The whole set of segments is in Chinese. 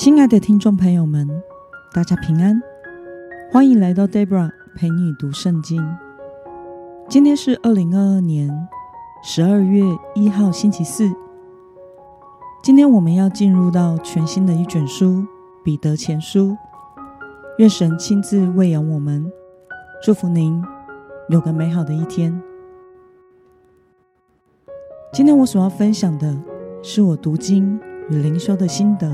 亲爱的听众朋友们，大家平安，欢迎来到 Debra 陪你读圣经。今天是二零二二年十二月一号，星期四。今天我们要进入到全新的一卷书《彼得前书》，愿神亲自喂养我们，祝福您有个美好的一天。今天我所要分享的是我读经与灵修的心得。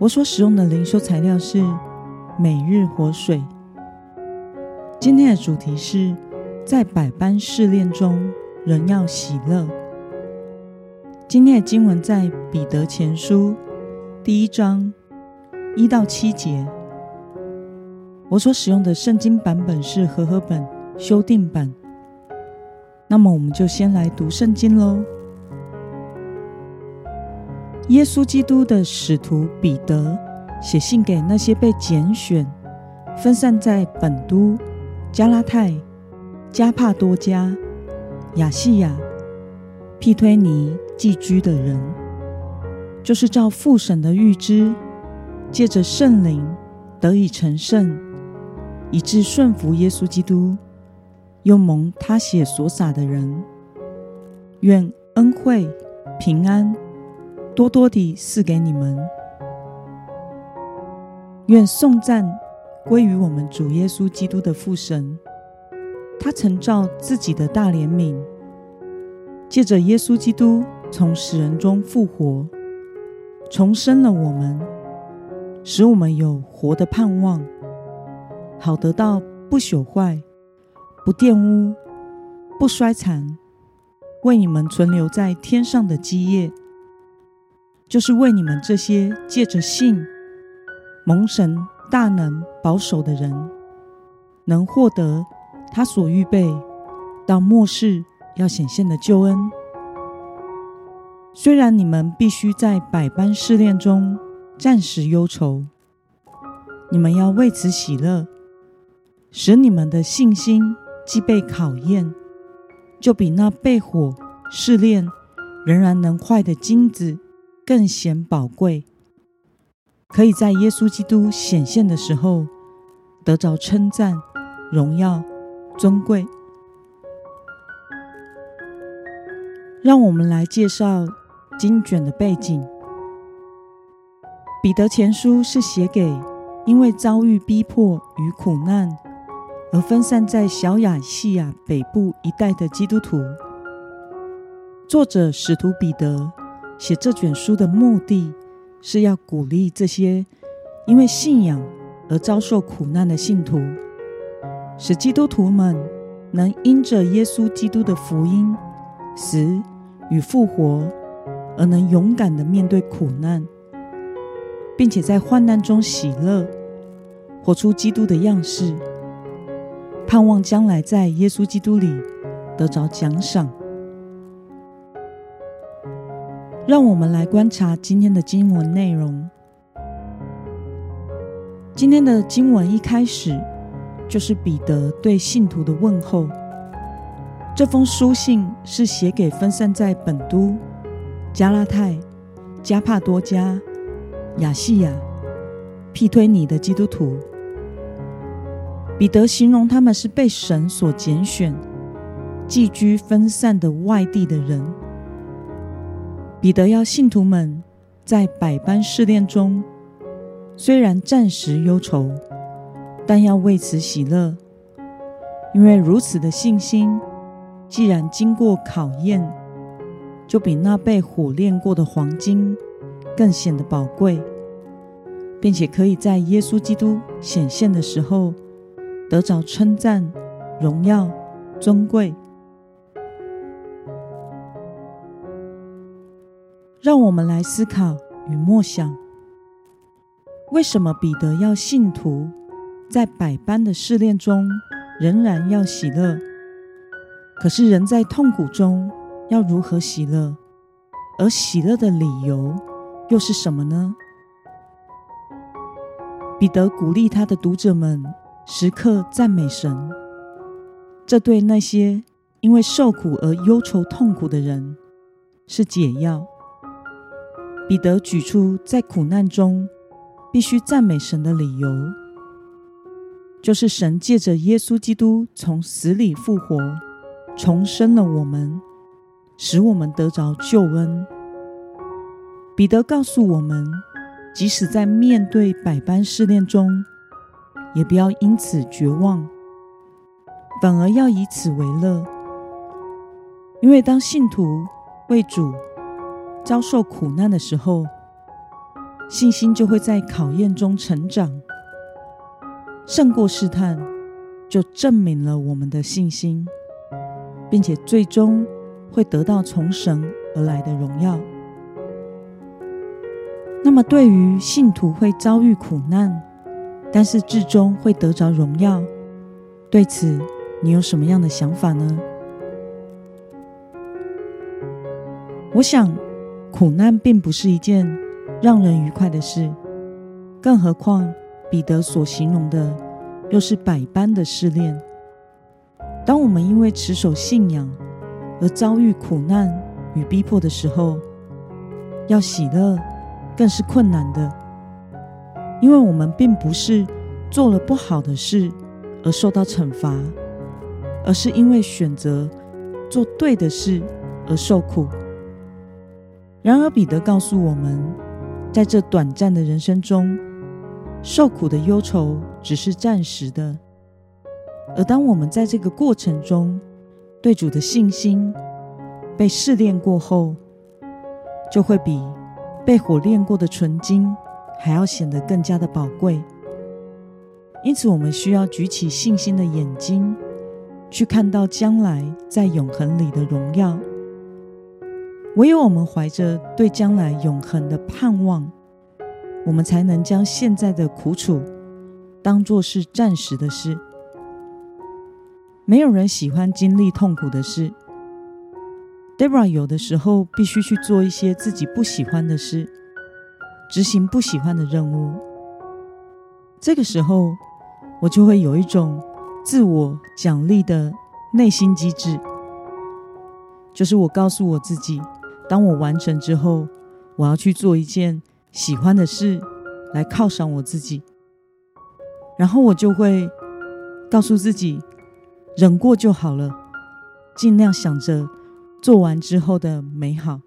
我所使用的灵修材料是每日活水。今天的主题是在百般试炼中仍要喜乐。今天的经文在彼得前书第一章一到七节。我所使用的圣经版本是和合本修订版。那么，我们就先来读圣经喽。耶稣基督的使徒彼得写信给那些被拣选、分散在本都、加拉太、加帕多加、亚细亚、庇推尼寄居的人，就是照父神的预知，借着圣灵得以成圣，以致顺服耶稣基督。又蒙他血所洒的人，愿恩惠平安多多地赐给你们。愿颂赞归于我们主耶稣基督的父神。他曾照自己的大怜悯，借着耶稣基督从死人中复活，重生了我们，使我们有活的盼望，好得到不朽坏。不玷污，不衰残，为你们存留在天上的基业，就是为你们这些借着信蒙神大能保守的人，能获得他所预备到末世要显现的救恩。虽然你们必须在百般试炼中暂时忧愁，你们要为此喜乐，使你们的信心。既被考验，就比那被火试炼仍然能坏的金子更显宝贵，可以在耶稣基督显现的时候得着称赞、荣耀、尊贵。让我们来介绍经卷的背景。彼得前书是写给因为遭遇逼迫与苦难。而分散在小亚细亚北部一带的基督徒，作者使徒彼得写这卷书的目的是要鼓励这些因为信仰而遭受苦难的信徒，使基督徒们能因着耶稣基督的福音、死与复活，而能勇敢的面对苦难，并且在患难中喜乐，活出基督的样式。盼望将来在耶稣基督里得着奖赏。让我们来观察今天的经文内容。今天的经文一开始就是彼得对信徒的问候。这封书信是写给分散在本都、加拉太、加帕多加、亚细亚、庇推尼的基督徒。彼得形容他们是被神所拣选、寄居分散的外地的人。彼得要信徒们在百般试炼中，虽然暂时忧愁，但要为此喜乐，因为如此的信心，既然经过考验，就比那被火炼过的黄金更显得宝贵，并且可以在耶稣基督显现的时候。得着称赞、荣耀、尊贵，让我们来思考与默想：为什么彼得要信徒在百般的试炼中仍然要喜乐？可是人在痛苦中要如何喜乐？而喜乐的理由又是什么呢？彼得鼓励他的读者们。时刻赞美神，这对那些因为受苦而忧愁痛苦的人是解药。彼得举出在苦难中必须赞美神的理由，就是神借着耶稣基督从死里复活，重生了我们，使我们得着救恩。彼得告诉我们，即使在面对百般试炼中，也不要因此绝望，反而要以此为乐。因为当信徒为主遭受苦难的时候，信心就会在考验中成长，胜过试探，就证明了我们的信心，并且最终会得到从神而来的荣耀。那么，对于信徒会遭遇苦难，但是至终会得着荣耀，对此你有什么样的想法呢？我想，苦难并不是一件让人愉快的事，更何况彼得所形容的又是百般的试炼。当我们因为持守信仰而遭遇苦难与逼迫的时候，要喜乐。更是困难的，因为我们并不是做了不好的事而受到惩罚，而是因为选择做对的事而受苦。然而，彼得告诉我们，在这短暂的人生中，受苦的忧愁只是暂时的，而当我们在这个过程中对主的信心被试炼过后，就会比。被火炼过的纯金，还要显得更加的宝贵。因此，我们需要举起信心的眼睛，去看到将来在永恒里的荣耀。唯有我们怀着对将来永恒的盼望，我们才能将现在的苦楚当作是暂时的事。没有人喜欢经历痛苦的事。Debra 有的时候必须去做一些自己不喜欢的事，执行不喜欢的任务。这个时候，我就会有一种自我奖励的内心机制，就是我告诉我自己，当我完成之后，我要去做一件喜欢的事来犒赏我自己。然后我就会告诉自己，忍过就好了，尽量想着。做完之后的美好，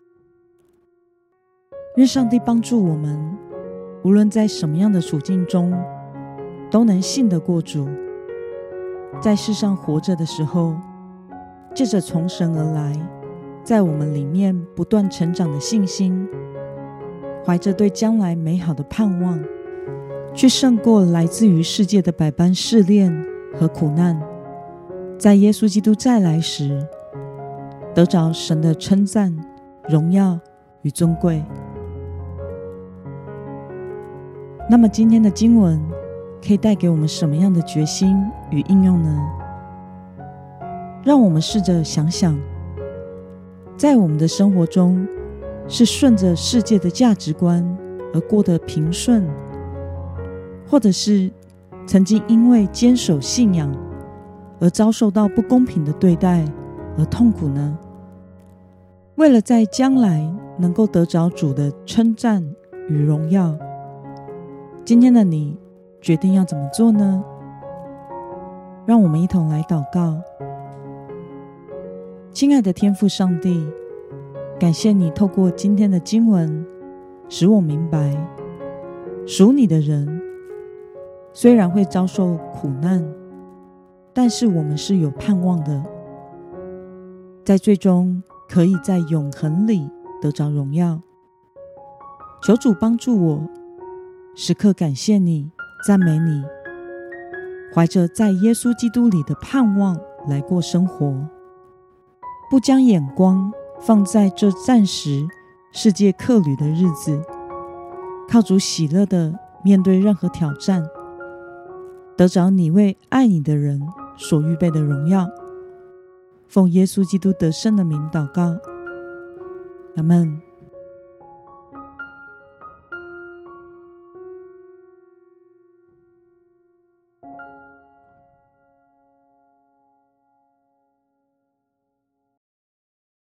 愿上帝帮助我们，无论在什么样的处境中，都能信得过主。在世上活着的时候，借着从神而来，在我们里面不断成长的信心，怀着对将来美好的盼望，去胜过来自于世界的百般试炼和苦难，在耶稣基督再来时。得着神的称赞、荣耀与尊贵。那么，今天的经文可以带给我们什么样的决心与应用呢？让我们试着想想，在我们的生活中，是顺着世界的价值观而过得平顺，或者是曾经因为坚守信仰而遭受到不公平的对待？而痛苦呢？为了在将来能够得着主的称赞与荣耀，今天的你决定要怎么做呢？让我们一同来祷告。亲爱的天父上帝，感谢你透过今天的经文，使我明白，属你的人虽然会遭受苦难，但是我们是有盼望的。在最终可以在永恒里得着荣耀。求主帮助我，时刻感谢你、赞美你，怀着在耶稣基督里的盼望来过生活，不将眼光放在这暂时世界客旅的日子，靠主喜乐的面对任何挑战，得着你为爱你的人所预备的荣耀。奉耶稣基督得胜的名祷告，阿门。